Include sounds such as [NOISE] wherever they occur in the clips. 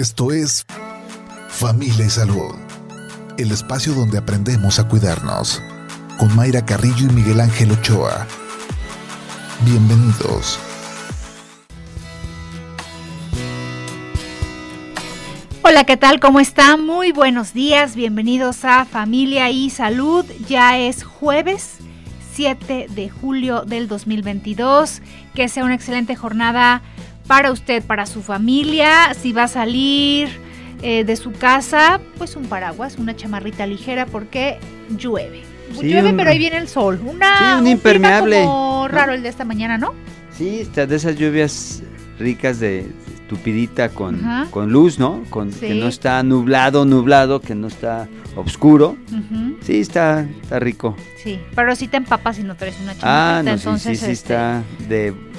Esto es Familia y Salud, el espacio donde aprendemos a cuidarnos, con Mayra Carrillo y Miguel Ángel Ochoa. Bienvenidos. Hola, ¿qué tal? ¿Cómo están? Muy buenos días, bienvenidos a Familia y Salud. Ya es jueves 7 de julio del 2022. Que sea una excelente jornada para usted, para su familia. Si va a salir eh, de su casa, pues un paraguas, una chamarrita ligera porque llueve. llueve, pero ahí viene el sol. Una, un impermeable. como raro el de esta mañana, ¿no? Sí, está de esas lluvias ricas de tupidita con, con luz, ¿no? Con, Que no está nublado, nublado, que no está oscuro. Sí, está, está rico. Sí, pero si te empapas y no traes una chamarrita, ah, no, entonces sí, sí, este está de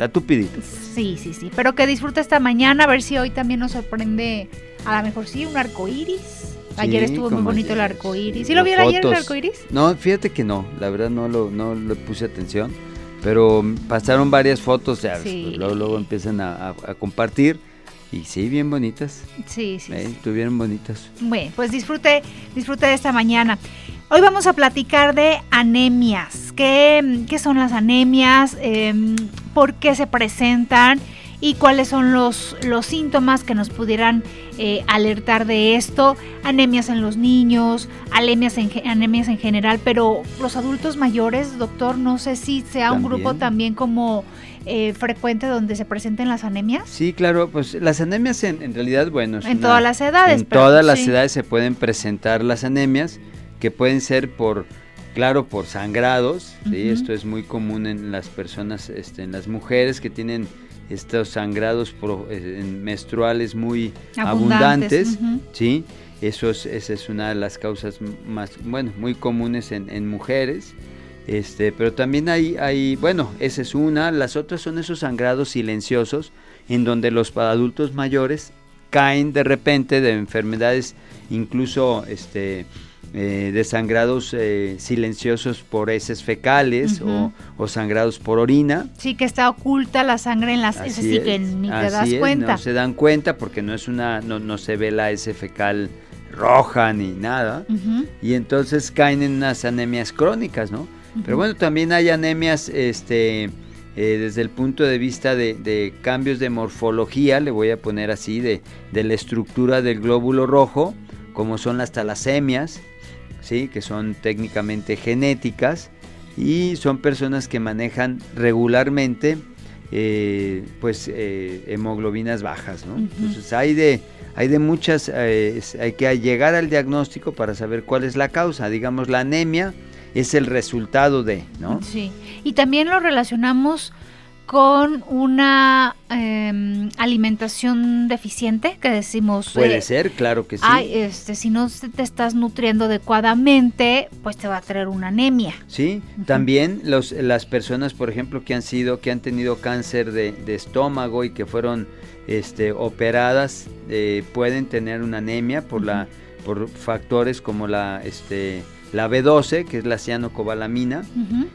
está tupidito. Sí, sí, sí. Pero que disfrute esta mañana, a ver si hoy también nos sorprende, a lo mejor sí, un arco iris. Ayer estuvo muy bonito el arco iris. ¿Sí lo vieron ayer el arco iris? No, fíjate que no, la verdad no lo, no le puse atención. Pero pasaron varias fotos, ya pues, luego, luego, empiezan a, compartir. Y sí, bien bonitas. Sí, sí, Estuvieron bonitas. Bueno, pues disfrute, disfrute de esta mañana. Hoy vamos a platicar de anemias. ¿Qué, qué son las anemias? Em, ¿Por qué se presentan? y cuáles son los, los síntomas que nos pudieran eh, alertar de esto. Anemias en los niños, anemias en, anemias en general, pero los adultos mayores, doctor, no sé si sea un grupo también como eh, frecuente donde se presenten las anemias. Sí, claro, pues las anemias en, realidad, bueno. en todas las edades. En todas las edades se pueden presentar las anemias, que pueden ser por claro por sangrados, ¿sí? esto es muy común en las personas, este, en las mujeres que tienen estos sangrados eh, menstruales muy abundantes, ¿sí? Eso es, esa es una de las causas más, bueno, muy comunes en, mujeres. Este, pero también hay, hay, bueno, esa es una, las otras son esos sangrados silenciosos en donde los adultos mayores caen de repente de enfermedades incluso este, eh, de sangrados eh, silenciosos por heces fecales o, sangrados por orina. Sí, que está oculta la sangre en las heces y que ni te das cuenta. No se dan cuenta porque no es una, no, no se ve la heces fecal roja ni nada. Y entonces caen en unas anemias crónicas, ¿no? Pero bueno, también hay anemias, este, eh, desde el punto de vista de, de, cambios de morfología, le voy a poner así, de, de la estructura del glóbulo rojo, como son las talasemias, ¿sí? que son técnicamente genéticas y son personas que manejan regularmente eh, pues eh, hemoglobinas bajas. ¿no? Entonces hay de, hay de muchas, eh, hay que llegar al diagnóstico para saber cuál es la causa. Digamos, la anemia es el resultado de, ¿no? Sí, y también lo relacionamos con una em, alimentación deficiente, que decimos... Puede eh, ser, claro que sí. este, si no te estás nutriendo adecuadamente, pues te va a traer una anemia. Sí, también los, las personas, por ejemplo, que han sido, que han tenido cáncer de, estómago y que fueron este, operadas, eh, pueden tener una anemia por, la, por factores como la... Este, la B12, que es la cianocobalamina.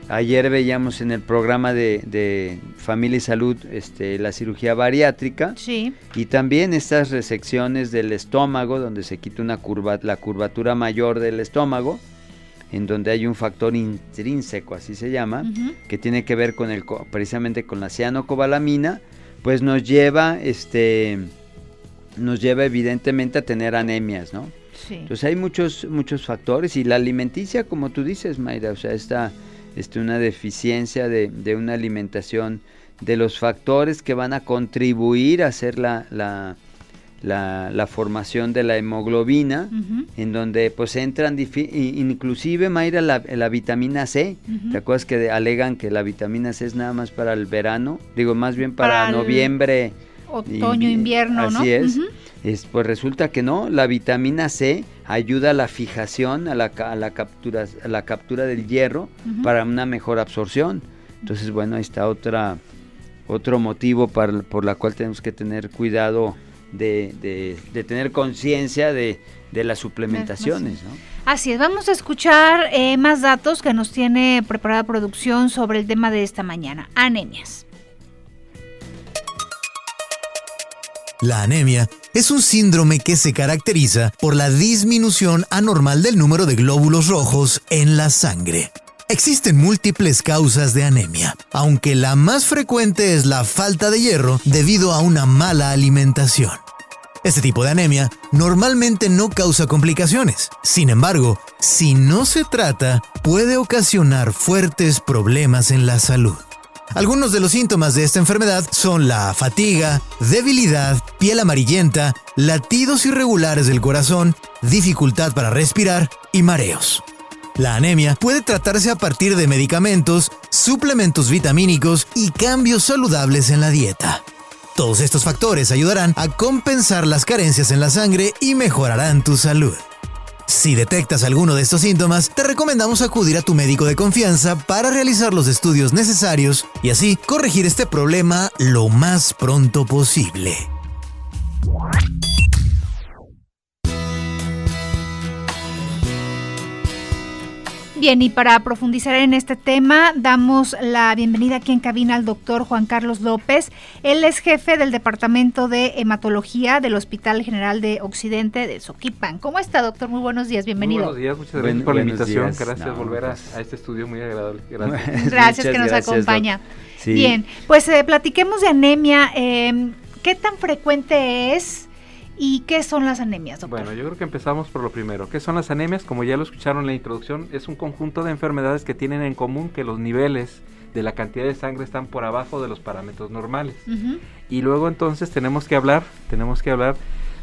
Ayer veíamos en el programa de, Familia y Salud este, la cirugía bariátrica. Sí. Y también estas resecciones del estómago, donde se quita una curva, la curvatura mayor del estómago, en donde hay un factor intrínseco, así se llama, que tiene que ver con el, precisamente con la cianocobalamina, pues nos lleva, este, nos lleva evidentemente a tener anemias, ¿no? Entonces hay muchos, muchos factores y la alimenticia, como tú dices, Mayra, o sea, esta, este, una deficiencia de, de, una alimentación, de los factores que van a contribuir a hacer la, la, la, formación de la hemoglobina, en donde pues entran, inclusive Mayra, la, la vitamina C, ¿te acuerdas que alegan que la vitamina C es nada más para el verano? Digo, más bien para, noviembre. Otoño, invierno, ¿no? Así es pues resulta que no, la vitamina C ayuda a la fijación, a la, la captura, a la captura del hierro para una mejor absorción. Entonces, bueno, ahí está otra, otro motivo por la cual tenemos que tener cuidado de, tener conciencia de, las suplementaciones. ¿no? Así es, vamos a escuchar eh, más datos que nos tiene preparada producción sobre el tema de esta mañana, anemias. La anemia es un síndrome que se caracteriza por la disminución anormal del número de glóbulos rojos en la sangre. Existen múltiples causas de anemia, aunque la más frecuente es la falta de hierro debido a una mala alimentación. Este tipo de anemia normalmente no causa complicaciones. Sin embargo, si no se trata, puede ocasionar fuertes problemas en la salud. Algunos de los síntomas de esta enfermedad son la fatiga, debilidad, piel amarillenta, latidos irregulares del corazón, dificultad para respirar y mareos. La anemia puede tratarse a partir de medicamentos, suplementos vitamínicos y cambios saludables en la dieta. Todos estos factores ayudarán a compensar las carencias en la sangre y mejorarán tu salud. Si detectas alguno de estos síntomas, te recomendamos acudir a tu médico de confianza para realizar los estudios necesarios y así corregir este problema lo más pronto posible. Bien, y para profundizar en este tema, damos la bienvenida aquí en cabina al doctor Juan Carlos López. Él es jefe del Departamento de Hematología del Hospital General de Occidente de Soquipan. ¿Cómo está, doctor? Muy buenos días, bienvenido. Muy buenos días, muchas gracias por la invitación. Gracias por volver a, este estudio muy agradable. Gracias, [LAUGHS] gracias que nos acompaña. Bien, pues eh, platiquemos de anemia. Eh, ¿Qué tan frecuente es? ¿Y qué son las anemias, doctor? Bueno, yo creo que empezamos por lo primero. ¿Qué son las anemias? Como ya lo escucharon en la introducción, es un conjunto de enfermedades que tienen en común que los niveles de la cantidad de sangre están por abajo de los parámetros normales. Y luego entonces tenemos que hablar, tenemos que hablar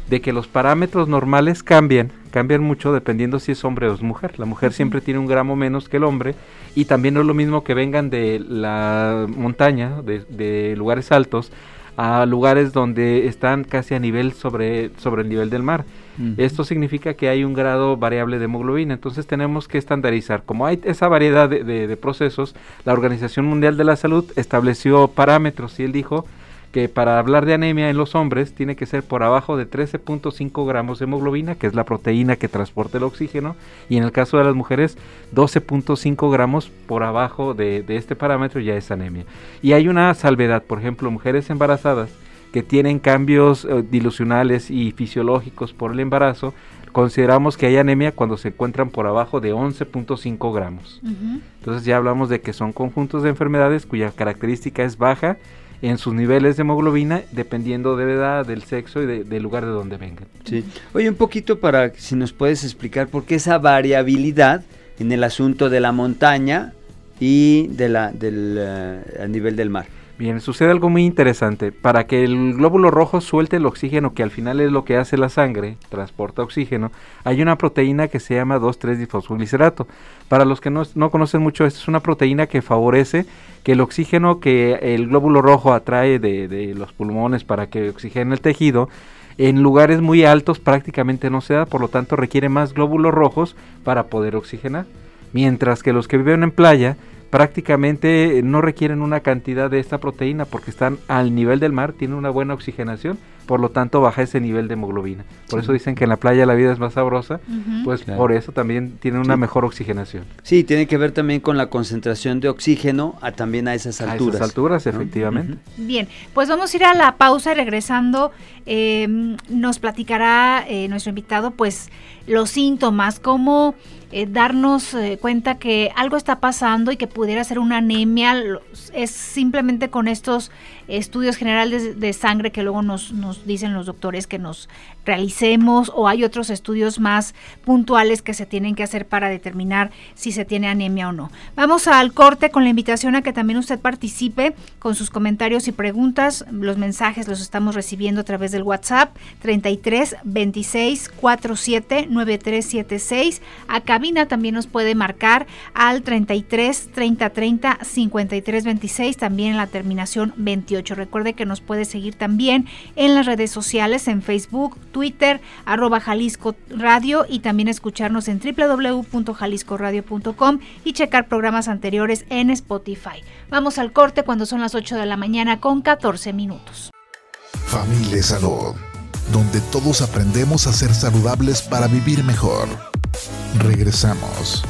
de que los parámetros normales cambian, cambian mucho dependiendo si es hombre o es mujer. La mujer siempre tiene un gramo menos que el hombre y también no es lo mismo que vengan de la montaña, de lugares altos, a lugares donde están casi a nivel sobre, sobre el nivel del mar. Esto significa que hay un grado variable de hemoglobina, entonces tenemos que estandarizar. Como hay esa variedad de, de procesos, la Organización Mundial de la Salud estableció parámetros y él dijo que para hablar de anemia en los hombres tiene que ser por abajo de 13.5 gramos de hemoglobina, que es la proteína que transporta el oxígeno, y en el caso de las mujeres 12.5 gramos por abajo de, este parámetro ya es anemia. Y hay una salvedad, por ejemplo, mujeres embarazadas que tienen cambios eh, dilucionales y fisiológicos por el embarazo, consideramos que hay anemia cuando se encuentran por abajo de 11.5 gramos. Entonces ya hablamos de que son conjuntos de enfermedades cuya característica es baja en sus niveles de hemoglobina dependiendo de edad, del sexo y del lugar de donde vengan. Sí. Oye, un poquito para si nos puedes explicar por qué esa variabilidad en el asunto de la montaña y de la, del uh, nivel del mar. Bien, sucede algo muy interesante. Para que el glóbulo rojo suelte el oxígeno, que al final es lo que hace la sangre, transporta oxígeno, hay una proteína que se llama 2,3-difosfoglicerato. Para los que no, conocen mucho, esta es una proteína que favorece que el oxígeno que el glóbulo rojo atrae de, de los pulmones para que oxigene el tejido, en lugares muy altos prácticamente no se da, por lo tanto requiere más glóbulos rojos para poder oxigenar. Mientras que los que viven en playa prácticamente no requieren una cantidad de esta proteína porque están al nivel del mar, tienen una buena oxigenación, por lo tanto baja ese nivel de hemoglobina. Por eso dicen que en la playa la vida es más sabrosa, pues por eso también tienen una mejor oxigenación. Sí, tiene que ver también con la concentración de oxígeno a, también a esas alturas. A esas alturas, efectivamente. Bien, pues vamos a ir a la pausa y regresando eh, nos platicará eh, nuestro invitado pues los síntomas, cómo eh, darnos eh, cuenta que algo está pasando y que pudiera ser una anemia, es simplemente con estos estudios generales de, sangre que luego nos, nos, dicen los doctores que nos realicemos o hay otros estudios más puntuales que se tienen que hacer para determinar si se tiene anemia o no. Vamos al corte con la invitación a que también usted participe con sus comentarios y preguntas. Los mensajes los estamos recibiendo a través del WhatsApp 33 26 47 9376. A cabina también nos puede marcar al 33 30 30 53 26, también en la terminación 28. Recuerde que nos puede seguir también en las redes sociales, en Facebook, Twitter, arroba Jalisco Radio y también escucharnos en www.jaliscoradio.com y checar programas anteriores en Spotify. Vamos al corte cuando son las 8 de la mañana con 14 minutos. Familia Salud, donde todos aprendemos a ser saludables para vivir mejor. Regresamos.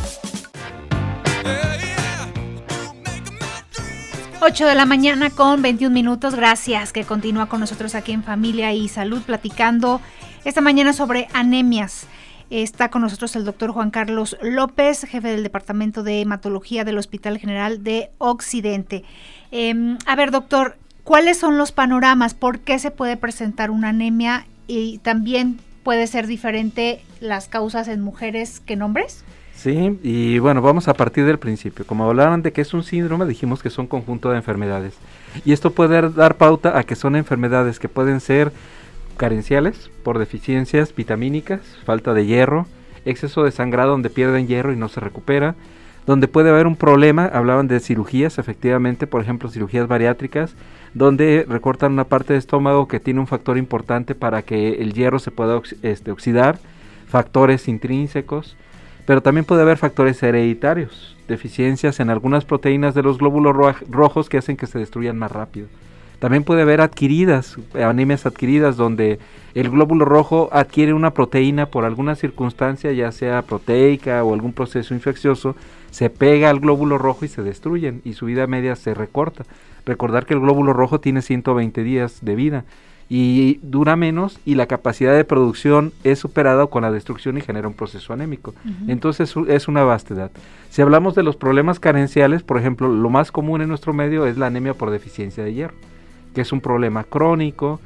8 de la mañana con 21 minutos. Gracias que continúa con nosotros aquí en Familia y Salud platicando esta mañana sobre anemias. Está con nosotros el doctor Juan Carlos López, jefe del Departamento de Hematología del Hospital General de Occidente. Em, a ver, doctor, ¿cuáles son los panoramas? ¿Por qué se puede presentar una anemia? Y también puede ser diferente las causas en mujeres que en hombres. Sí, y bueno, vamos a partir del principio. Como hablaban de que es un síndrome, dijimos que son conjunto de enfermedades. Y esto puede dar pauta a que son enfermedades que pueden ser carenciales por deficiencias vitamínicas, falta de hierro, exceso de sangrado donde pierden hierro y no se recupera, donde puede haber un problema, hablaban de cirugías, efectivamente, por ejemplo, cirugías bariátricas, donde recortan una parte del estómago que tiene un factor importante para que el hierro se pueda este, oxidar, factores intrínsecos, pero también puede haber factores hereditarios, deficiencias en algunas proteínas de los glóbulos rojos que hacen que se destruyan más rápido. También puede haber adquiridas, anemias adquiridas, donde el glóbulo rojo adquiere una proteína por alguna circunstancia, ya sea proteica o algún proceso infeccioso, se pega al glóbulo rojo y se destruyen y su vida media se recorta. Recordar que el glóbulo rojo tiene 120 días de vida y dura menos y la capacidad de producción es superada con la destrucción y genera un proceso anémico. Entonces es una vastedad. Si hablamos de los problemas carenciales, por ejemplo, lo más común en nuestro medio es la anemia por deficiencia de hierro, que es un problema crónico,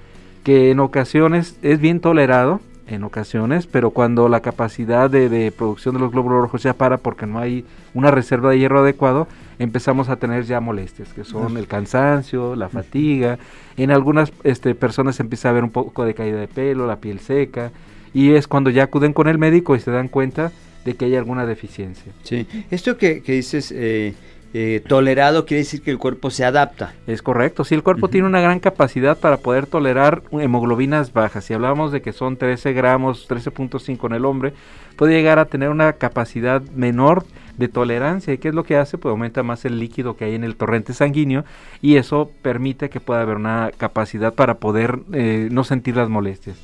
que en ocasiones es bien tolerado, en ocasiones, pero cuando la capacidad de, producción de los glóbulos rojos ya para porque no hay una reserva de hierro adecuado, empezamos a tener ya molestias, que son el cansancio, la fatiga, en algunas este, personas empieza a haber un poco de caída de pelo, la piel seca, y es cuando ya acuden con el médico y se dan cuenta de que hay alguna deficiencia. Sí, esto que, que dices... Eh, eh, tolerado quiere decir que el cuerpo se adapta. Es correcto, sí, el cuerpo tiene una gran capacidad para poder tolerar hemoglobinas bajas. Si hablamos de que son 13 gramos, 13.5 en el hombre, puede llegar a tener una capacidad menor de tolerancia. ¿Y qué es lo que hace? Pues aumenta más el líquido que hay en el torrente sanguíneo y eso permite que pueda haber una capacidad para poder eh, no sentir las molestias.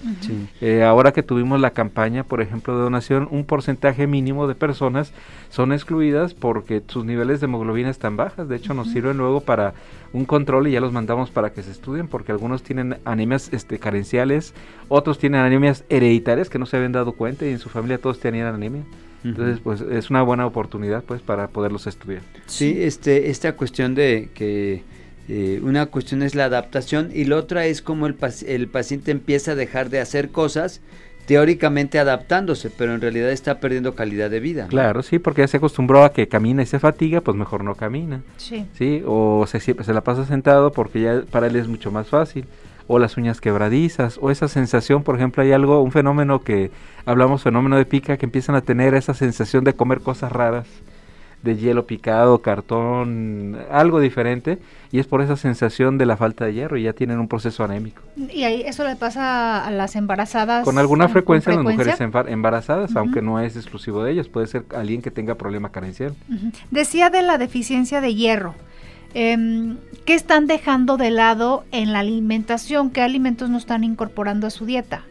Eh, ahora que tuvimos la campaña, por ejemplo, de donación, un porcentaje mínimo de personas son excluidas porque sus niveles de hemoglobina están bajas. De hecho, nos sirven luego para un control y ya los mandamos para que se estudien porque algunos tienen anemias este, carenciales, otros tienen anemias hereditarias que no se habían dado cuenta y en su familia todos tenían anemia. Entonces, pues es una buena oportunidad pues para poderlos estudiar. Sí, este, esta cuestión de que eh, una cuestión es la adaptación y la otra es como el, el paciente empieza a dejar de hacer cosas teóricamente adaptándose, pero en realidad está perdiendo calidad de vida. Claro, sí, porque ya se acostumbró a que camina y se fatiga, pues mejor no camina. Sí. ¿sí? O se, se la pasa sentado porque ya para él es mucho más fácil o las uñas quebradizas, o esa sensación, por ejemplo, hay algo, un fenómeno que hablamos, fenómeno de pica, que empiezan a tener esa sensación de comer cosas raras, de hielo picado, cartón, algo diferente, y es por esa sensación de la falta de hierro, y ya tienen un proceso anémico. ¿Y ahí eso le pasa a las embarazadas? Con alguna frecuencia, en las mujeres embarazadas, aunque no es exclusivo de ellas, puede ser alguien que tenga problema carencial. Decía de la deficiencia de hierro. Eh, ¿Qué están dejando de lado en la alimentación? ¿Qué alimentos no están incorporando a su dieta?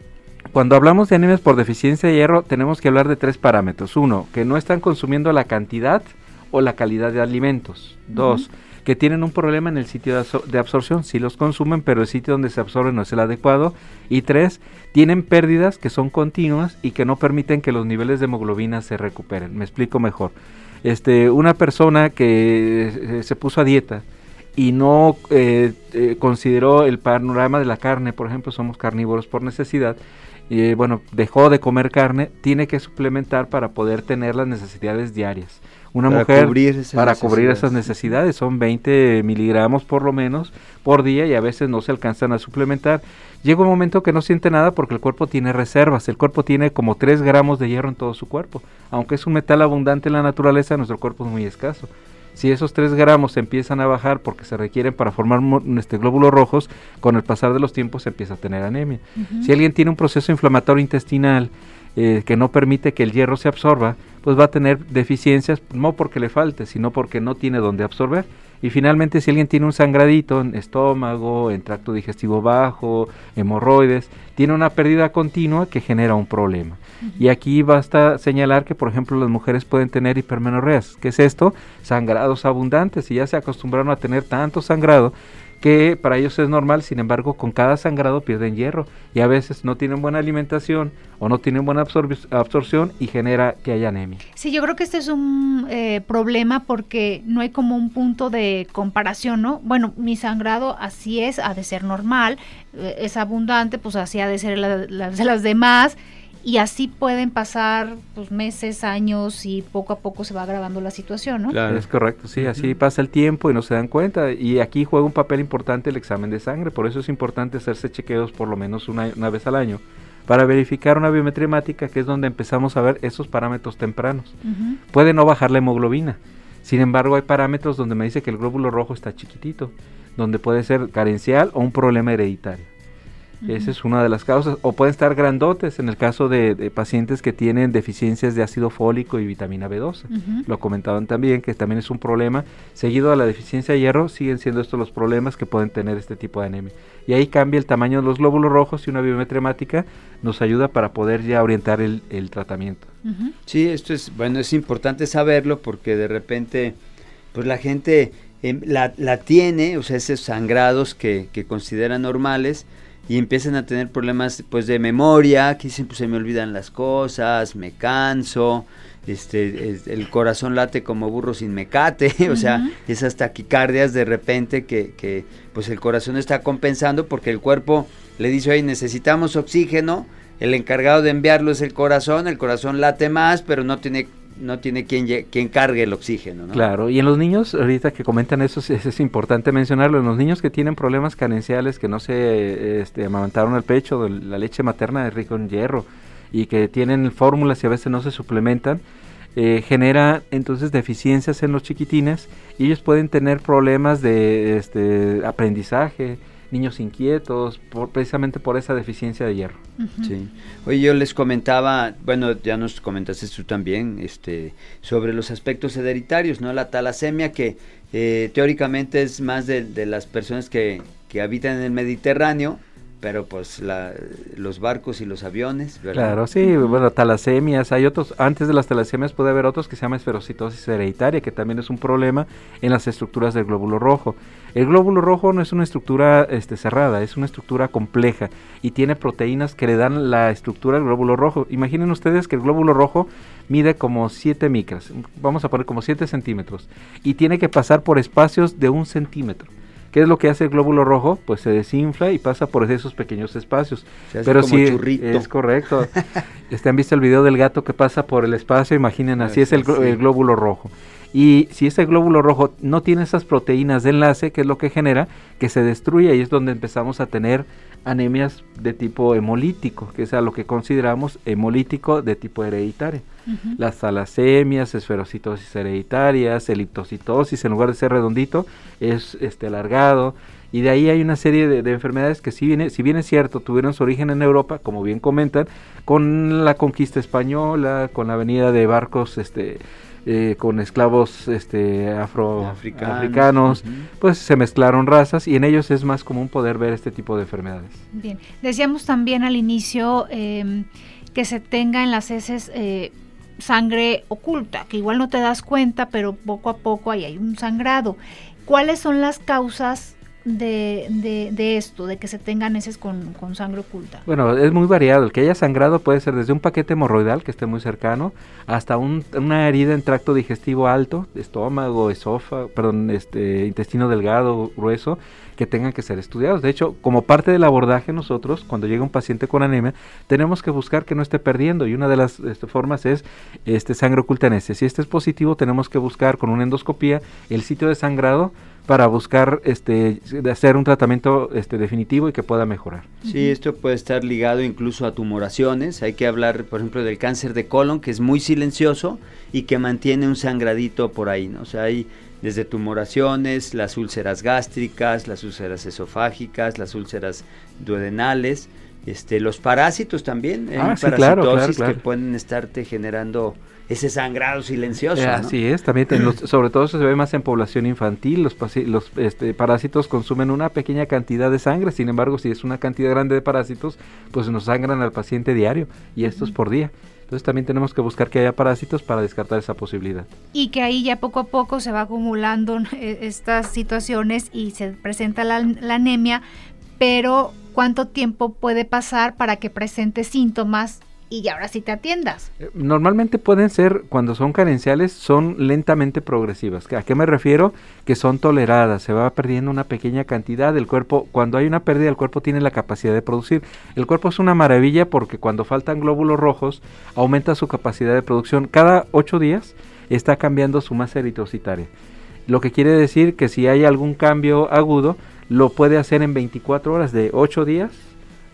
Cuando hablamos de anemias por deficiencia de hierro, tenemos que hablar de tres parámetros. Uno, que no están consumiendo la cantidad o la calidad de alimentos. Dos, que tienen un problema en el sitio de, absorción. Sí los consumen, pero el sitio donde se absorbe no es el adecuado. Y tres, tienen pérdidas que son continuas y que no permiten que los niveles de hemoglobina se recuperen. Me explico mejor. Este, una persona que eh, se puso a dieta y no eh, eh, consideró el panorama de la carne, por ejemplo, somos carnívoros por necesidad, y bueno, dejó de comer carne, tiene que suplementar para poder tener las necesidades diarias. Una mujer para cubrir esas necesidades son 20 miligramos por lo menos por día y a veces no se alcanzan a suplementar. Llega un momento que no siente nada porque el cuerpo tiene reservas. El cuerpo tiene como 3 gramos de hierro en todo su cuerpo. Aunque es un metal abundante en la naturaleza, nuestro cuerpo es muy escaso. Si esos 3 gramos empiezan a bajar porque se requieren para formar este, glóbulos rojos, con el pasar de los tiempos se empieza a tener anemia. Si alguien tiene un proceso inflamatorio intestinal eh, que no permite que el hierro se absorba, pues va a tener deficiencias, no porque le falte, sino porque no tiene dónde absorber. Y finalmente, si alguien tiene un sangradito en estómago, en tracto digestivo bajo, hemorroides, tiene una pérdida continua que genera un problema. Y aquí basta señalar que, por ejemplo, las mujeres pueden tener hipermenorreas. ¿Qué es esto? Sangrados abundantes. Y ya se acostumbraron a tener tanto sangrado que para ellos es normal, sin embargo, con cada sangrado pierden hierro y a veces no tienen buena alimentación o no tienen buena absorción y genera que haya anemia. Sí, yo creo que este es un eh, problema porque no hay como un punto de comparación, ¿no? Bueno, mi sangrado así es, ha de ser normal, eh, es abundante, pues así ha de ser de las demás y así pueden pasar pues, meses, años y poco a poco se va agravando la situación, ¿no? Claro, es correcto, sí, así pasa el tiempo y no se dan cuenta y aquí juega un papel importante el examen de sangre, por eso es importante hacerse chequeos por lo menos una, vez al año para verificar una biometría hemática que es donde empezamos a ver esos parámetros tempranos. Puede no bajar la hemoglobina, sin embargo hay parámetros donde me dice que el glóbulo rojo está chiquitito, donde puede ser carencial o un problema hereditario. Esa es una de las causas. O pueden estar grandotes en el caso de, pacientes que tienen deficiencias de ácido fólico y vitamina B12. Lo comentaban también, que también es un problema. Seguido a la deficiencia de hierro, siguen siendo estos los problemas que pueden tener este tipo de anemia. Y ahí cambia el tamaño de los glóbulos rojos y una biometría hemática nos ayuda para poder ya orientar el, tratamiento. Sí, esto es, bueno, es importante saberlo porque de repente, pues la gente em, la, la, tiene, o sea, esos sangrados que, que consideran normales, y empiezan a tener problemas pues de memoria, que dicen pues se me olvidan las cosas, me canso, este el corazón late como burro sin mecate, [LAUGHS] o sea, esas taquicardias de repente que, que pues el corazón está compensando porque el cuerpo le dice, oye, necesitamos oxígeno, el encargado de enviarlo es el corazón, el corazón late más, pero no tiene no tiene quien, quien cargue el oxígeno. ¿no? Claro, y en los niños, ahorita que comentan eso, es, importante mencionarlo, en los niños que tienen problemas carenciales, que no se este, amamantaron el pecho, la leche materna es rico en hierro, y que tienen fórmulas y a veces no se suplementan, eh, genera entonces deficiencias en los chiquitines y ellos pueden tener problemas de este, aprendizaje, niños inquietos, precisamente por esa deficiencia de hierro. Sí. Oye, yo les comentaba, bueno, ya nos comentaste tú también, este, sobre los aspectos hereditarios, ¿no? La talasemia que eh, teóricamente es más de, de las personas que, que habitan en el Mediterráneo, pero pues la, los barcos y los aviones, ¿verdad? Claro, sí, bueno, talasemias, hay otros, antes de las talasemias puede haber otros que se llama esferocitosis hereditaria, que también es un problema en las estructuras del glóbulo rojo. El glóbulo rojo no es una estructura este, cerrada, es una estructura compleja y tiene proteínas que le dan la estructura del glóbulo rojo. Imaginen ustedes que el glóbulo rojo mide como 7 micras, vamos a poner como 7 centímetros, y tiene que pasar por espacios de un centímetro. ¿Qué es lo que hace el glóbulo rojo? Pues se desinfla y pasa por esos pequeños espacios. Pero sí, es correcto. [LAUGHS] este, ¿Han visto el video del gato que pasa por el espacio? Imaginen, así es el, el, glóbulo rojo. Y si ese glóbulo rojo no tiene esas proteínas de enlace, ¿qué es lo que genera? Que se destruye y es donde empezamos a tener anemias de tipo hemolítico, que es a lo que consideramos hemolítico de tipo hereditario. Las talasemias, esferocitosis hereditarias, eliptocitosis, en lugar de ser redondito, es este alargado. Y de ahí hay una serie de, enfermedades que si viene, si bien es cierto, tuvieron su origen en Europa, como bien comentan, con la conquista española, con la venida de barcos este, eh, con esclavos este, afroamericanos, pues se mezclaron razas y en ellos es más común poder ver este tipo de enfermedades. Bien, decíamos también al inicio em, que se tenga en las heces eh, sangre oculta, que igual no te das cuenta, pero poco a poco ahí hay un sangrado. ¿Cuáles son las causas de, de, esto, de que se tengan heces con, con, sangre oculta? Bueno, es muy variado. El que haya sangrado puede ser desde un paquete hemorroidal que esté muy cercano hasta una herida en tracto digestivo alto, estómago, esófago, perdón, este, intestino delgado, grueso, que tengan que ser estudiados. De hecho, como parte del abordaje nosotros, cuando llega un paciente con anemia, tenemos que buscar que no esté perdiendo y una de las este, formas es este, sangre oculta en ese. Si este es positivo, tenemos que buscar con una endoscopía el sitio de sangrado para buscar este hacer un tratamiento este definitivo y que pueda mejorar. Sí, esto puede estar ligado incluso a tumoraciones. Hay que hablar, por ejemplo, del cáncer de colon que es muy silencioso y que mantiene un sangradito por ahí, ¿no? O sea, hay desde tumoraciones, las úlceras gástricas, las úlceras esofágicas, las úlceras duodenales, Este, los parásitos también, hay Ah, sí, parasitosis claro, claro, claro. que pueden estarte generando ese sangrado silencioso. Eh, ¿no? Así es, también ten- los- sobre todo eso se ve más en población infantil, los, este, parásitos consumen una pequeña cantidad de sangre, sin embargo si es una cantidad grande de parásitos, pues nos sangran al paciente diario y esto es por día. Entonces también tenemos que buscar que haya parásitos para descartar esa posibilidad. y que ahí ya poco a poco se va acumulando eh, estas situaciones y se presenta la, la anemia, pero ¿cuánto tiempo puede pasar para que presente síntomas y ahora sí te atiendas? Eh, Normalmente pueden ser, cuando son carenciales, son lentamente progresivas. ¿A qué me refiero? Que son toleradas, se va perdiendo una pequeña cantidad del cuerpo. Cuando hay una pérdida, el cuerpo tiene la capacidad de producir. El cuerpo es una maravilla porque cuando faltan glóbulos rojos, aumenta su capacidad de producción. Cada ocho días está cambiando su masa eritrocitaria. Lo que quiere decir que si hay algún cambio agudo, lo puede hacer en 24 horas, de 8 días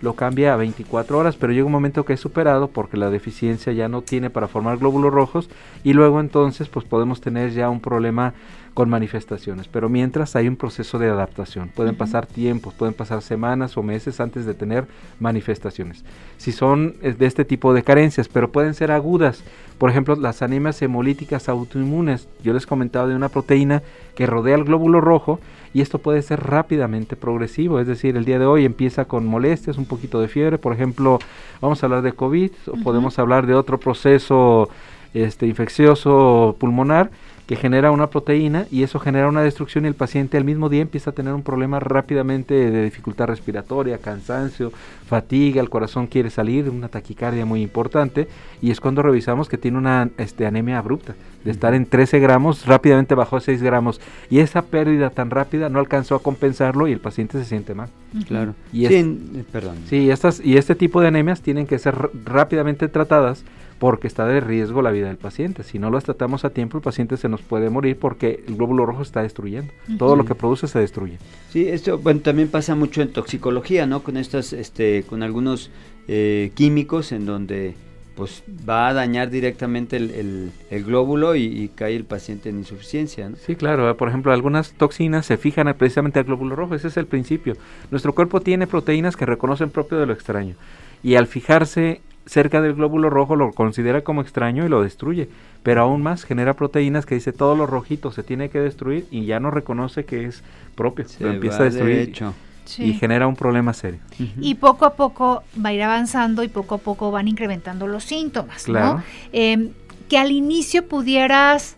lo cambia a 24 horas, pero llega un momento que es superado porque la deficiencia ya no tiene para formar glóbulos rojos y luego entonces pues podemos tener ya un problema con manifestaciones, pero mientras hay un proceso de adaptación, pueden pasar tiempos, pueden pasar semanas o meses antes de tener manifestaciones. Si son eh, de este tipo de carencias, pero pueden ser agudas, por ejemplo, las anemias hemolíticas autoinmunes, yo les comentaba de una proteína que rodea el glóbulo rojo y esto puede ser rápidamente progresivo, es decir, el día de hoy empieza con molestias, un poquito de fiebre, por ejemplo, vamos a hablar de COVID o podemos hablar de otro proceso este, infeccioso pulmonar que genera una proteína y eso genera una destrucción y el paciente al mismo día empieza a tener un problema rápidamente de dificultad respiratoria, cansancio, fatiga, el corazón quiere salir, una taquicardia muy importante y es cuando revisamos que tiene una este, anemia abrupta, de estar en 13 gramos, rápidamente bajó a 6 gramos y esa pérdida tan rápida no alcanzó a compensarlo y el paciente se siente mal. Claro. Y Sí, es- perdón. Sí, estas, y este tipo de anemias tienen que ser rápidamente tratadas porque está de riesgo la vida del paciente. Si no las tratamos a tiempo, el paciente se nos puede morir porque el glóbulo rojo está destruyendo. Todo lo que produce se destruye. Sí, esto bueno, también pasa mucho en toxicología, ¿no? Con estas, este, con algunos eh, químicos en donde pues va a dañar directamente el, el- el glóbulo y, y cae el paciente en insuficiencia, ¿no? Sí, claro. Por ejemplo, algunas toxinas se fijan precisamente al glóbulo rojo. Ese es el principio. Nuestro cuerpo tiene proteínas que reconocen propio de lo extraño. Y al fijarse cerca del glóbulo rojo lo considera como extraño y lo destruye. Pero aún más genera proteínas que dice todo lo rojito se tiene que destruir y ya no reconoce que es propio. Se lo empieza va a destruir derecho. Sí. y genera un problema serio. Y poco a poco va a ir avanzando y poco a poco van incrementando los síntomas, Claro. ¿no? Eh, que al inicio pudieras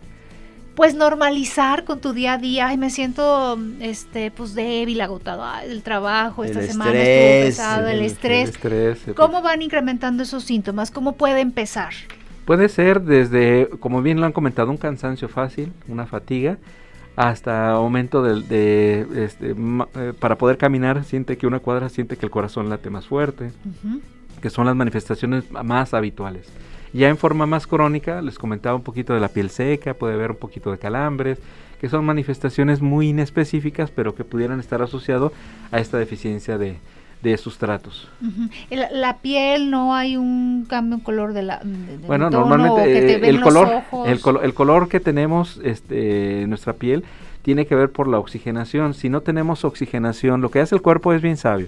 pues normalizar con tu día a día, ay me siento este pues débil, agotado, ay, del trabajo, esta El semana estrés, estuvo pesado, el, El- estrés. el estrés, el- ¿Cómo van incrementando esos síntomas? ¿Cómo puede empezar? Puede ser desde, como bien lo han comentado, un cansancio fácil, una fatiga, hasta aumento de, este, ma- eh, para poder caminar, siente que una cuadra siente que el corazón late más fuerte, que son las manifestaciones más habituales. Ya en forma más crónica, les comentaba un poquito de la piel seca, puede haber un poquito de calambres, que son manifestaciones muy inespecíficas, pero que pudieran estar asociados a esta deficiencia de, de sustratos. La, piel, no hay un cambio en color de la de- Bueno, tono, normalmente o que te eh, el color, ojos. el, colo- el color que tenemos este, en nuestra piel tiene que ver por la oxigenación. Si no tenemos oxigenación, lo que hace el cuerpo es bien sabio.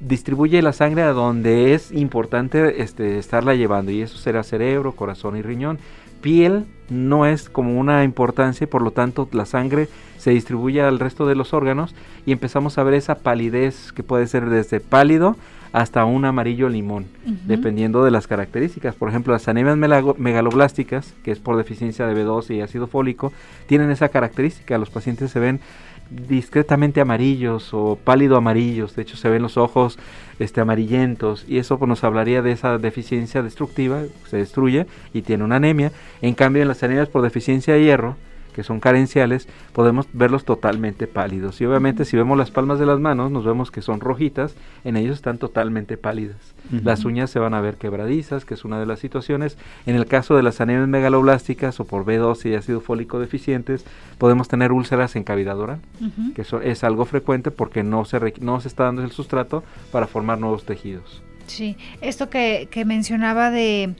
Distribuye la sangre a donde es importante este, estarla llevando, y eso será cerebro, corazón y riñón. Piel no es como una importancia y por lo tanto la sangre se distribuye al resto de los órganos y empezamos a ver esa palidez que puede ser desde pálido hasta un amarillo limón dependiendo de las características. Por ejemplo, las anemias megaloblásticas, que es por deficiencia de B12 y ácido fólico, tienen esa característica. Los pacientes se ven discretamente amarillos o pálido amarillos, de hecho se ven los ojos este amarillentos y eso pues, nos hablaría de esa deficiencia destructiva, se destruye y tiene una anemia. En cambio, en las anemias por deficiencia de hierro, que son carenciales, podemos verlos totalmente pálidos. Y obviamente si vemos las palmas de las manos, nos vemos que son rojitas, en ellos están totalmente pálidas. Las uñas se van a ver quebradizas, que es una de las situaciones. En el caso de las anemias megaloblásticas o por B12 y ácido fólico deficientes, podemos tener úlceras en cavidad oral, que es algo frecuente porque no se, requ- no se está dando el sustrato para formar nuevos tejidos. Sí, esto que, que mencionaba de,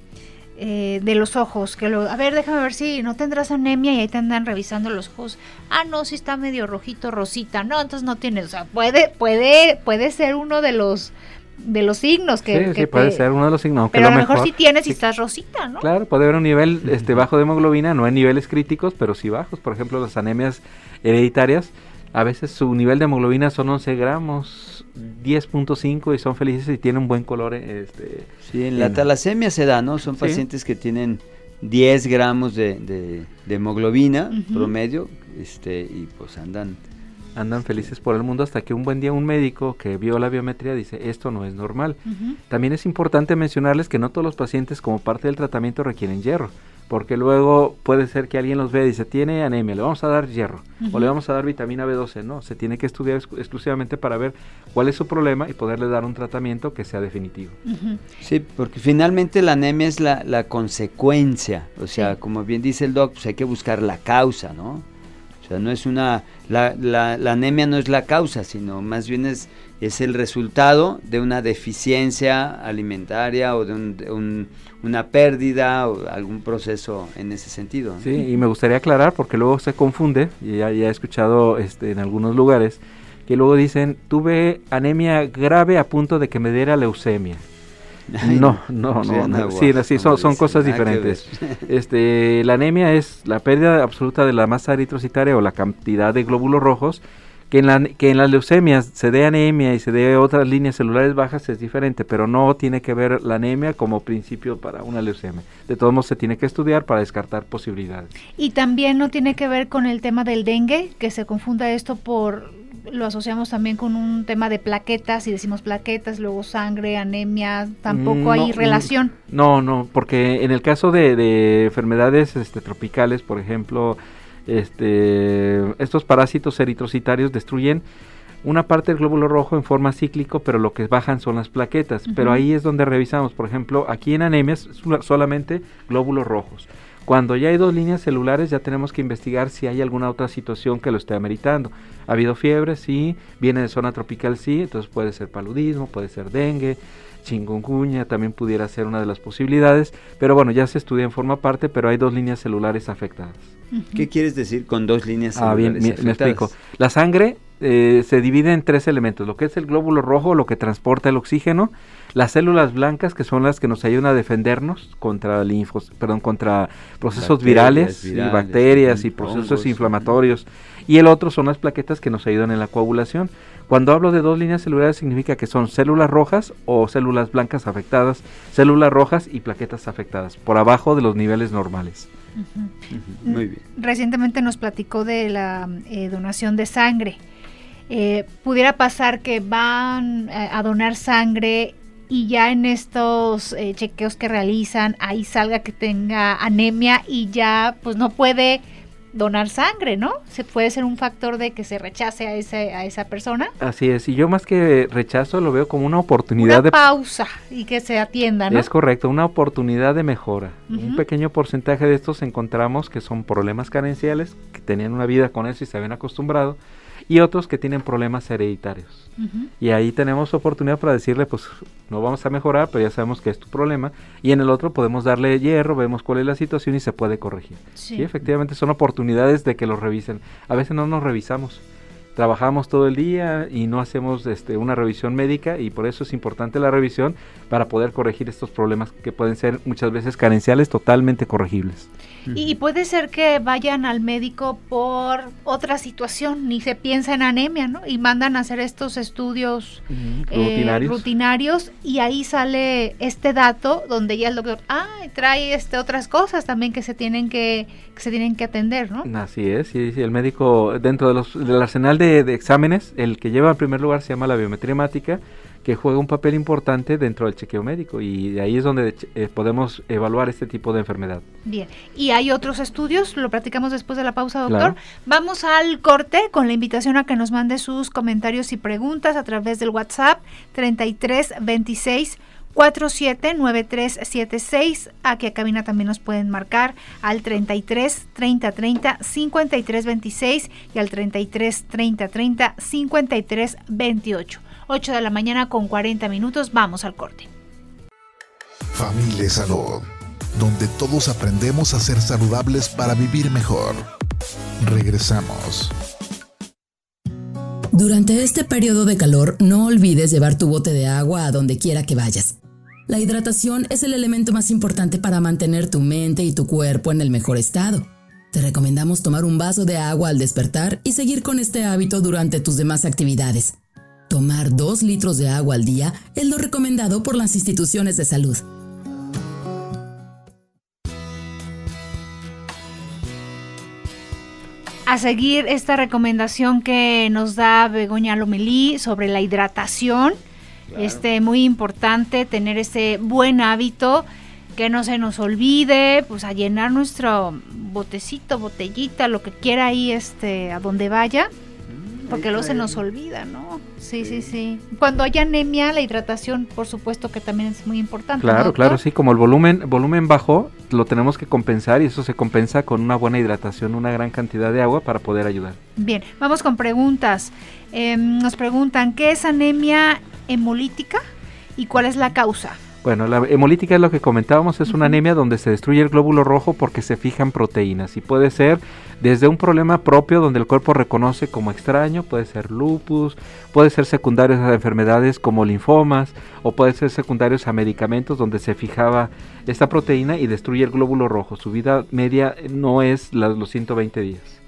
eh, de los ojos, que lo, a ver, déjame ver si no tendrás anemia y ahí te andan revisando los ojos. Ah, no, si está medio rojito, rosita. No, entonces no tienes, o sea, puede, puede, puede ser uno de los de los signos que, sí, sí, puede ser uno de los signos. Pero a lo mejor, si tienes y estás rosita, ¿no? Claro, puede haber un nivel este, bajo de hemoglobina, no en niveles críticos, pero sí bajos. Por ejemplo, las anemias hereditarias, a veces su nivel de hemoglobina son 11 gramos, 10.5 y son felices y tienen un buen color. Este, sí, en la talasemia se da, ¿no? Son pacientes que tienen 10 gramos de, hemoglobina promedio este, y pues andan andan felices por el mundo hasta que un buen día un médico que vio la biometría dice esto no es normal. También es importante mencionarles que no todos los pacientes como parte del tratamiento requieren hierro, porque luego puede ser que alguien los vea y dice tiene anemia, le vamos a dar hierro o le vamos a dar vitamina B12, no, se tiene que estudiar exclusivamente para ver cuál es su problema y poderle dar un tratamiento que sea definitivo. Sí, porque finalmente la anemia es la, la consecuencia, o sea, como bien dice el doc, pues hay que buscar la causa, ¿no? Sea, no es una, la, la, anemia no es la causa, sino más bien es, es el resultado de una deficiencia alimentaria o de, un, una pérdida o algún proceso en ese sentido. Sí, y me gustaría aclarar porque luego se confunde, y ya, ya he escuchado este, en algunos lugares, que luego dicen, tuve anemia grave a punto de que me diera leucemia. No, no, no, sí, sí, son, son cosas diferentes. [LAUGHS] Este, la anemia es la pérdida absoluta de la masa eritrocitaria o la cantidad de glóbulos rojos. Que en, la, que en las leucemias se dé anemia y se dé otras líneas celulares bajas es diferente, pero no tiene que ver la anemia como principio para una leucemia. De todos modos se tiene que estudiar para descartar posibilidades. Y también no tiene que ver con el tema del dengue, que se confunda esto por lo asociamos también con un tema de plaquetas y decimos plaquetas, luego sangre, anemia, tampoco hay relación. No, no, porque en el caso de, enfermedades este, tropicales, por ejemplo, este, estos parásitos eritrocitarios destruyen una parte del glóbulo rojo en forma cíclico, pero lo que bajan son las plaquetas. Pero ahí es donde revisamos, por ejemplo, aquí en anemias solamente glóbulos rojos. Cuando ya hay dos líneas celulares ya tenemos que investigar si hay alguna otra situación que lo esté ameritando. Ha habido fiebre, sí, viene de zona tropical, sí, entonces puede ser paludismo, puede ser dengue, chingunguña, también pudiera ser una de las posibilidades, pero bueno, ya se estudia en forma parte, pero hay dos líneas celulares afectadas. ¿Qué quieres decir con dos líneas celulares ah, bien, me explico. La sangre eh, se divide en tres elementos, lo que es el glóbulo rojo, lo que transporta el oxígeno, las células blancas, que son las que nos ayudan a defendernos contra linfos, perdón, contra procesos virales, y bacterias y procesos inflamatorios. Y el otro son las plaquetas que nos ayudan en la coagulación. Cuando hablo de dos líneas celulares significa que son células rojas o células blancas afectadas, células rojas y plaquetas afectadas, por abajo de los niveles normales. Muy bien. Recientemente nos platicó de la eh, donación de sangre. Eh, pudiera pasar que van eh, a donar sangre y ya en estos eh, chequeos que realizan ahí salga que tenga anemia y ya pues no puede donar sangre, ¿no? Se puede ser un factor de que se rechace a ese a esa persona. Así es, y yo más que rechazo lo veo como una oportunidad de pausa y que se atienda, ¿no? Es correcto, una oportunidad de mejora. Un pequeño porcentaje de estos encontramos que son problemas carenciales, que tenían una vida con eso y se habían acostumbrado y otros que tienen problemas hereditarios. Y ahí tenemos oportunidad para decirle, pues no vamos a mejorar, pero ya sabemos que es tu problema. Y en el otro podemos darle hierro, vemos cuál es la situación y se puede corregir. Sí. efectivamente son oportunidades de que lo revisen. A veces no nos revisamos trabajamos todo el día y no hacemos este, una revisión médica y por eso es importante la revisión para poder corregir estos problemas que pueden ser muchas veces carenciales totalmente corregibles. Y puede ser que vayan al médico por otra situación, ni se piensa en anemia, ¿no? Y mandan a hacer estos estudios eh, rutinarios. y ahí sale este dato donde ya el doctor, ah, trae este otras cosas también que se tienen que, se tienen que atender, ¿no? Así es, sí, sí, el médico dentro de los, del arsenal de, de exámenes, el que lleva en primer lugar se llama la biometría hemática, que juega un papel importante dentro del chequeo médico y ahí es donde eh, podemos evaluar este tipo de enfermedad. Bien, y hay otros estudios, lo platicamos después de la pausa, doctor. Vamos al corte con la invitación a que nos mande sus comentarios y preguntas a través del WhatsApp 3326 479376. Aquí a cabina también nos pueden marcar al 33 30 30 53 26 y al 33 30 30 53 28. 8 de la mañana con 40 minutos. Vamos al corte. Familia Salud, donde todos aprendemos a ser saludables para vivir mejor. Regresamos. Durante este periodo de calor, no olvides llevar tu bote de agua a donde quiera que vayas. La hidratación es el elemento más importante para mantener tu mente y tu cuerpo en el mejor estado. Te recomendamos tomar un vaso de agua al despertar y seguir con este hábito durante tus demás actividades. Tomar 2 litros de agua al día es lo recomendado por las instituciones de salud. a seguir esta recomendación que nos da Begoña Lomelí sobre la hidratación. Este muy importante tener ese buen hábito que no se nos olvide, pues a llenar nuestro botecito, botellita, lo que quiera ahí este a donde vaya porque luego se nos olvida, ¿no? Sí, sí, sí. Cuando hay anemia, la hidratación, por supuesto que también es muy importante. Claro, claro, sí. Como el volumen, volumen bajo, lo tenemos que compensar y eso se compensa con una buena hidratación, una gran cantidad de agua para poder ayudar. Bien, vamos con preguntas. Em, nos preguntan, ¿qué es anemia hemolítica y cuál es la causa? Bueno, la hemolítica es lo que comentábamos, es una anemia donde se destruye el glóbulo rojo porque se fijan proteínas y puede ser desde un problema propio donde el cuerpo reconoce como extraño, puede ser lupus, puede ser secundarios a enfermedades como linfomas o puede ser secundarios a medicamentos donde se fijaba esta proteína y destruye el glóbulo rojo. Su vida media no es los 120 días.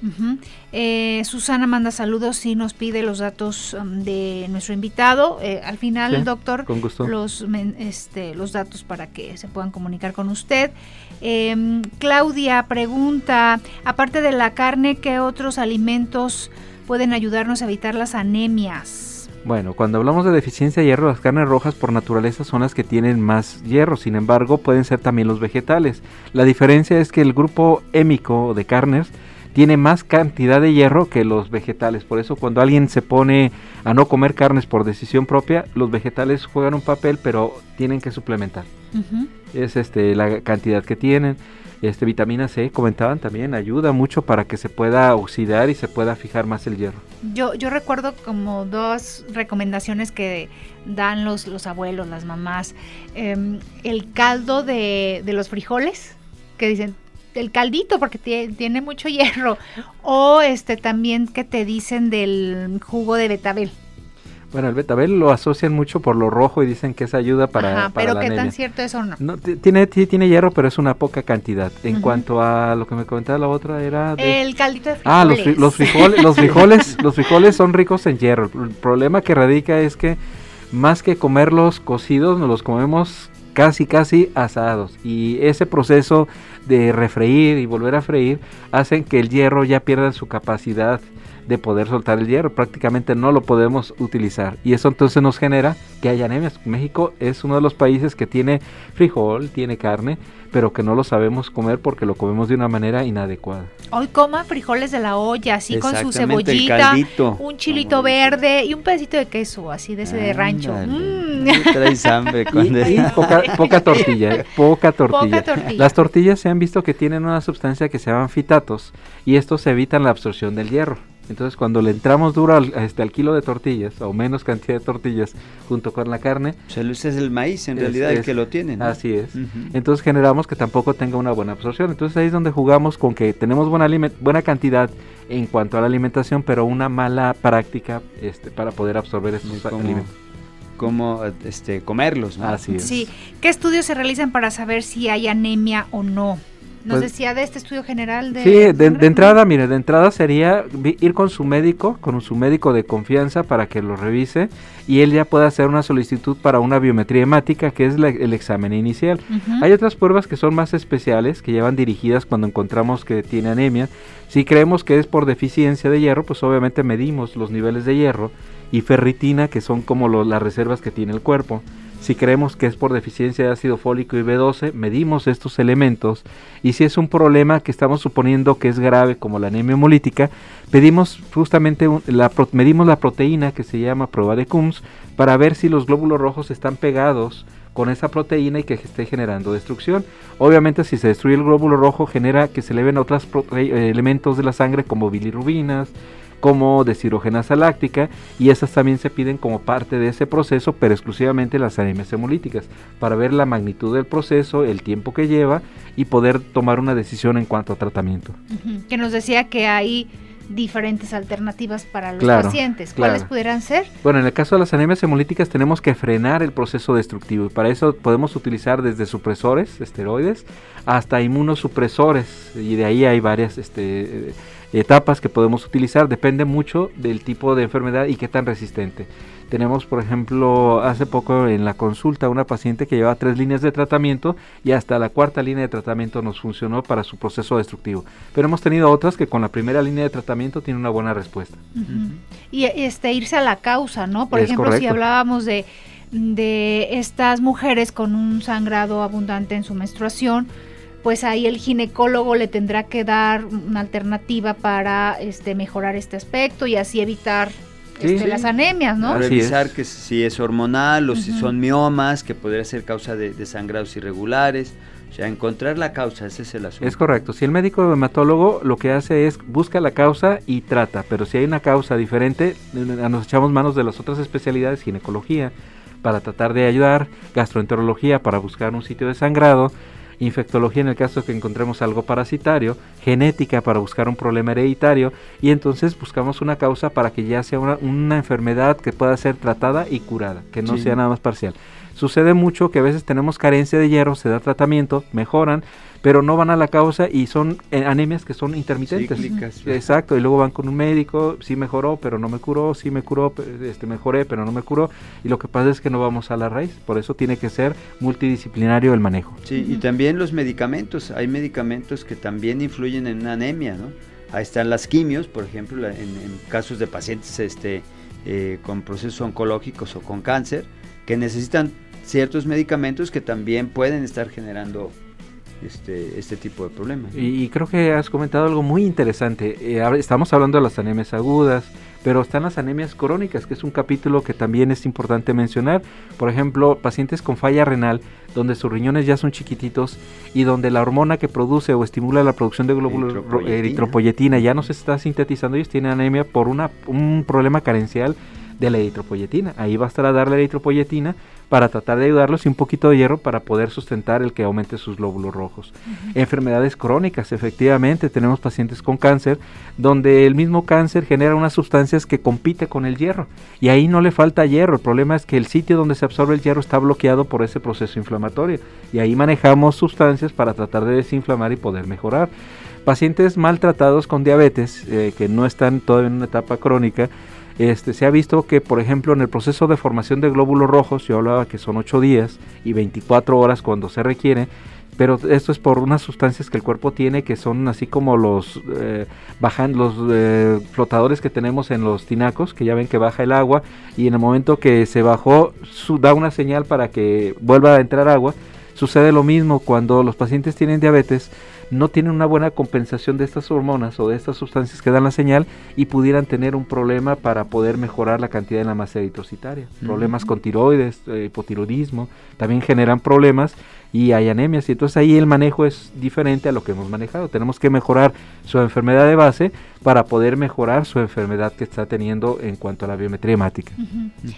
Eh, Susana manda saludos y nos pide los datos um, de nuestro invitado. Eh, al final, doctor, Los, este, los datos para que se puedan comunicar con usted. Em, Claudia pregunta, aparte de la carne, ¿qué otros alimentos pueden ayudarnos a evitar las anemias? Bueno, cuando hablamos de deficiencia de hierro, las carnes rojas por naturaleza son las que tienen más hierro, sin embargo pueden ser también los vegetales. La diferencia es que el grupo hémico de carnes tiene más cantidad de hierro que los vegetales. Por eso cuando alguien se pone a no comer carnes por decisión propia, los vegetales juegan un papel, pero tienen que suplementar. Es este la cantidad que tienen. Este vitamina C, comentaban también, ayuda mucho para que se pueda oxidar y se pueda fijar más el hierro. Yo, yo recuerdo como dos recomendaciones que dan los, los abuelos, las mamás. Em, el caldo de, de los frijoles, que dicen, el caldito porque tiene mucho hierro o este también que te dicen del jugo de betabel. Bueno, el betabel lo asocian mucho por lo rojo y dicen que es ayuda para, Ajá, pero qué tan cierto eso no. no tiene tiene hierro, pero es una poca cantidad. En cuanto a lo que me comentaba la otra era el caldito de frijoles. Ah, los, los frijoles, los [LAUGHS] frijoles, los frijoles son ricos en hierro. El problema que radica es que más que comerlos cocidos, nos los comemos casi casi asados. Y ese proceso de refreír y volver a freír hacen que el hierro ya pierda su capacidad de poder soltar el hierro, prácticamente no lo podemos utilizar. Y eso entonces nos genera que haya anemias. México es uno de los países que tiene frijol, tiene carne, pero que no lo sabemos comer porque lo comemos de una manera inadecuada. Hoy coma frijoles de la olla, así con su cebollita, un chilito verde y un pedacito de queso, así de ese de rancho. Mm. Traes hambre poca, tortilla, poca tortilla. Las tortillas se han visto que tienen una sustancia que se llaman fitatos y estos evitan la absorción del hierro. Entonces cuando le entramos duro al, este, al kilo de tortillas o menos cantidad de tortillas junto con la carne... Se es el maíz en realidad el que lo tiene. Así es. Entonces generamos que tampoco tenga una buena absorción. Entonces ahí es donde jugamos con que tenemos buena, buena cantidad en cuanto a la alimentación, pero una mala práctica este, para poder absorber estos alimentos cómo este, comerlos. Así es. Sí. ¿Qué estudios se realizan para saber si hay anemia o no? Nos pues decía de este estudio general de... Sí, de, entrada, mire, de entrada sería ir con su médico, con su médico de confianza para que lo revise y él ya pueda hacer una solicitud para una biometría hemática, que es el examen inicial. Hay otras pruebas que son más especiales, que llevan dirigidas cuando encontramos que tiene anemia. Si creemos que es por deficiencia de hierro, pues obviamente medimos los niveles de hierro y ferritina, que son como las reservas que tiene el cuerpo. Si creemos que es por deficiencia de ácido fólico y B12, medimos estos elementos y si es un problema que estamos suponiendo que es grave como la anemia hemolítica, pedimos justamente la, medimos la proteína que se llama prueba de Coombs para ver si los glóbulos rojos están pegados con esa proteína y que esté generando destrucción. Obviamente si se destruye el glóbulo rojo genera que se eleven otros eh, elementos de la sangre como bilirrubinas, como deshidrogenasa láctica y esas también se piden como parte de ese proceso, pero exclusivamente las anemias hemolíticas, para ver la magnitud del proceso, el tiempo que lleva y poder tomar una decisión en cuanto a tratamiento. Que nos decía que hay diferentes alternativas para los Claro, pacientes. ¿Cuáles claro. pudieran ser? Bueno, en el caso de las anemias hemolíticas tenemos que frenar el proceso destructivo y para eso podemos utilizar desde supresores, esteroides, hasta inmunosupresores y de ahí hay varias este, etapas que podemos utilizar, depende mucho del tipo de enfermedad y qué tan resistente. Tenemos, por ejemplo, hace poco en la consulta una paciente que llevaba tres líneas de tratamiento y hasta la cuarta línea de tratamiento nos funcionó para su proceso destructivo. Pero hemos tenido otras que con la primera línea de tratamiento tienen una buena respuesta. Y este irse a la causa, ¿no? Por Es ejemplo, si hablábamos de, de estas mujeres con un sangrado abundante en su menstruación, pues ahí el ginecólogo le tendrá que dar una alternativa para este mejorar este aspecto y así evitar este, sí. las anemias, ¿no? Así Revisar es. que si es hormonal o si son miomas, que podría ser causa de, de sangrados irregulares. O sea, encontrar la causa, ese es el asunto. Es correcto. Si el médico hematólogo lo que hace es busca la causa y trata, pero si hay una causa diferente, eh, nos echamos manos de las otras especialidades, ginecología, para tratar de ayudar, gastroenterología para buscar un sitio de sangrado, infectología en el caso de que encontremos algo parasitario, genética para buscar un problema hereditario y entonces buscamos una causa para que ya sea una, una enfermedad que pueda ser tratada y curada, que no Sí. sea nada más parcial. Sucede mucho que a veces tenemos carencia de hierro, se da tratamiento, mejoran, pero no van a la causa y son eh, anemias que son intermitentes. Cíclicas. Exacto, y luego van con un médico, sí mejoró, pero no me curó, sí me curó, este mejoré, pero no me curó, y lo que pasa es que no vamos a la raíz, por eso tiene que ser multidisciplinario el manejo. Sí, y también los medicamentos. Hay medicamentos que también influyen en una anemia, ¿no? Ahí están las quimios, por ejemplo, la- en, en casos de pacientes este, eh, con procesos oncológicos o con cáncer, que necesitan ciertos medicamentos que también pueden estar generando este, este tipo de problemas. ¿no? Y, y creo que has comentado algo muy interesante. Eh, estamos hablando de las anemias agudas, pero están las anemias crónicas, que es un capítulo que también es importante mencionar. Por ejemplo, pacientes con falla renal, donde sus riñones ya son chiquititos y donde la hormona que produce o estimula la producción de glóbulos ro- Eritropoyetina. eritropoyetina ya no se está sintetizando, ellos tienen anemia por una, un problema carencial de la eritropoyetina. Ahí bastará darle eritropoyetina para tratar de ayudarlos y un poquito de hierro para poder sustentar el que aumente sus glóbulos rojos. Enfermedades crónicas, efectivamente, tenemos pacientes con cáncer donde el mismo cáncer genera unas sustancias que compite con el hierro y ahí no le falta hierro, el problema es que el sitio donde se absorbe el hierro está bloqueado por ese proceso inflamatorio y ahí manejamos sustancias para tratar de desinflamar y poder mejorar. Pacientes maltratados con diabetes, eh, que no están todavía en una etapa crónica, este, se ha visto que, por ejemplo, en el proceso de formación de glóbulos rojos, yo hablaba que son 8 días y 24 horas cuando se requiere, pero esto es por unas sustancias que el cuerpo tiene que son así como los eh, bajan los eh, flotadores que tenemos en los tinacos, que ya ven que baja el agua y en el momento que se bajó da una señal para que vuelva a entrar agua. Sucede lo mismo cuando los pacientes tienen diabetes, no tienen una buena compensación de estas hormonas o de estas sustancias que dan la señal y pudieran tener un problema para poder mejorar la cantidad de la masa eritrocitaria. Problemas con tiroides, eh, hipotiroidismo, también generan problemas y hay anemias y entonces ahí el manejo es diferente a lo que hemos manejado. Tenemos que mejorar su enfermedad de base para poder mejorar su enfermedad que está teniendo en cuanto a la biometría hemática.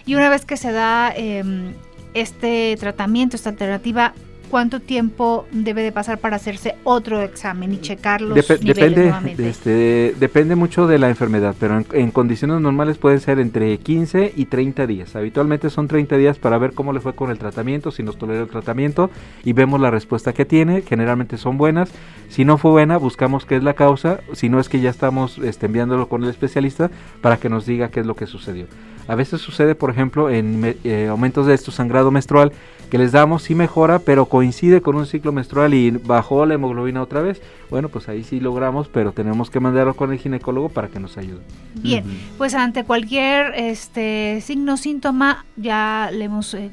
Y una vez que se da em, este tratamiento, esta alternativa, ¿cuánto tiempo debe de pasar para hacerse otro examen y checar los Depe- niveles depende, este, depende mucho de la enfermedad, pero en, en condiciones normales pueden ser entre 15 y 30 días. Habitualmente son 30 días para ver cómo le fue con el tratamiento, si nos tolera el tratamiento y vemos la respuesta que tiene. Generalmente son buenas. Si no fue buena, buscamos qué es la causa. Si no es que ya estamos este, enviándolo con el especialista para que nos diga qué es lo que sucedió. A veces sucede, por ejemplo, en eh, aumentos de esto sangrado menstrual, que les damos, sí mejora, pero coincide con un ciclo menstrual y bajó la hemoglobina otra vez. Bueno, pues ahí sí logramos, pero tenemos que mandarlo con el ginecólogo para que nos ayude. Bien, pues ante cualquier este signo síntoma ya le hemos eh,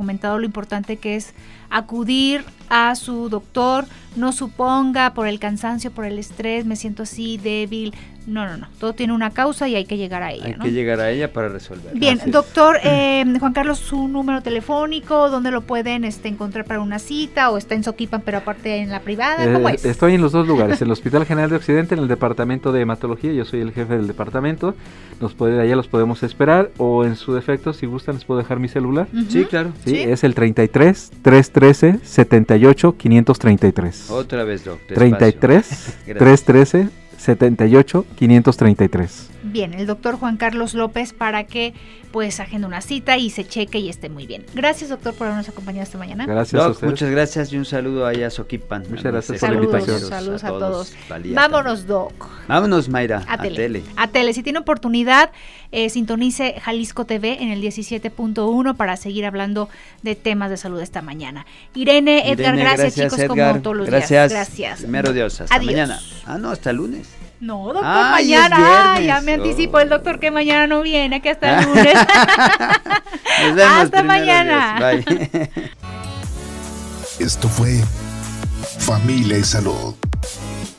comentado lo importante que es acudir a su doctor, no suponga por el cansancio, por el estrés, me siento así débil. No, no, no, todo tiene una causa y hay que llegar a ella, Hay ¿no? que llegar a ella para resolver. Bien, doctor [CLEARS THROAT] eh, Juan Carlos, su número telefónico, ¿dónde lo pueden este, encontrar para una cita o está en Soquipan pero aparte en la privada? ¿Cómo Eh, es? Estoy en los dos lugares, en el [LAUGHS] Hospital General de Occidente, en el departamento de hematología, yo soy el jefe del departamento, nos puede, allá los podemos esperar, o en su defecto, si gustan, les puedo dejar mi celular. Sí, claro. Sí, Sí. es el 33 313 78 533. Otra vez, doctor. 33 Gracias. 313 78 533. Bien, el doctor Juan Carlos López para que pues agenda una cita y se cheque y esté muy bien. Gracias, doctor, por habernos acompañado esta mañana. Gracias a Doc, ustedes. muchas gracias y un saludo a Soquipan. Muchas a gracias por la Saludos, invitación. saludos a todos. Vámonos, doc. Vámonos, Mayra. A A, tele. tele. A tele. Si tiene oportunidad, eh, sintonice Jalisco TV en el 17.1 para seguir hablando de temas de salud esta mañana. Irene, Edgar, Irene, gracias, chicos, Edgar. como todos los gracias. días. Gracias. Primero Dios, hasta Adiós. mañana. Ah, no, hasta lunes. No, doctor, mañana. Ya me anticipó Oh. el doctor que mañana no viene, que hasta el [LAUGHS] lunes. Nos vemos. Hasta mañana. Esto fue Familia y Salud.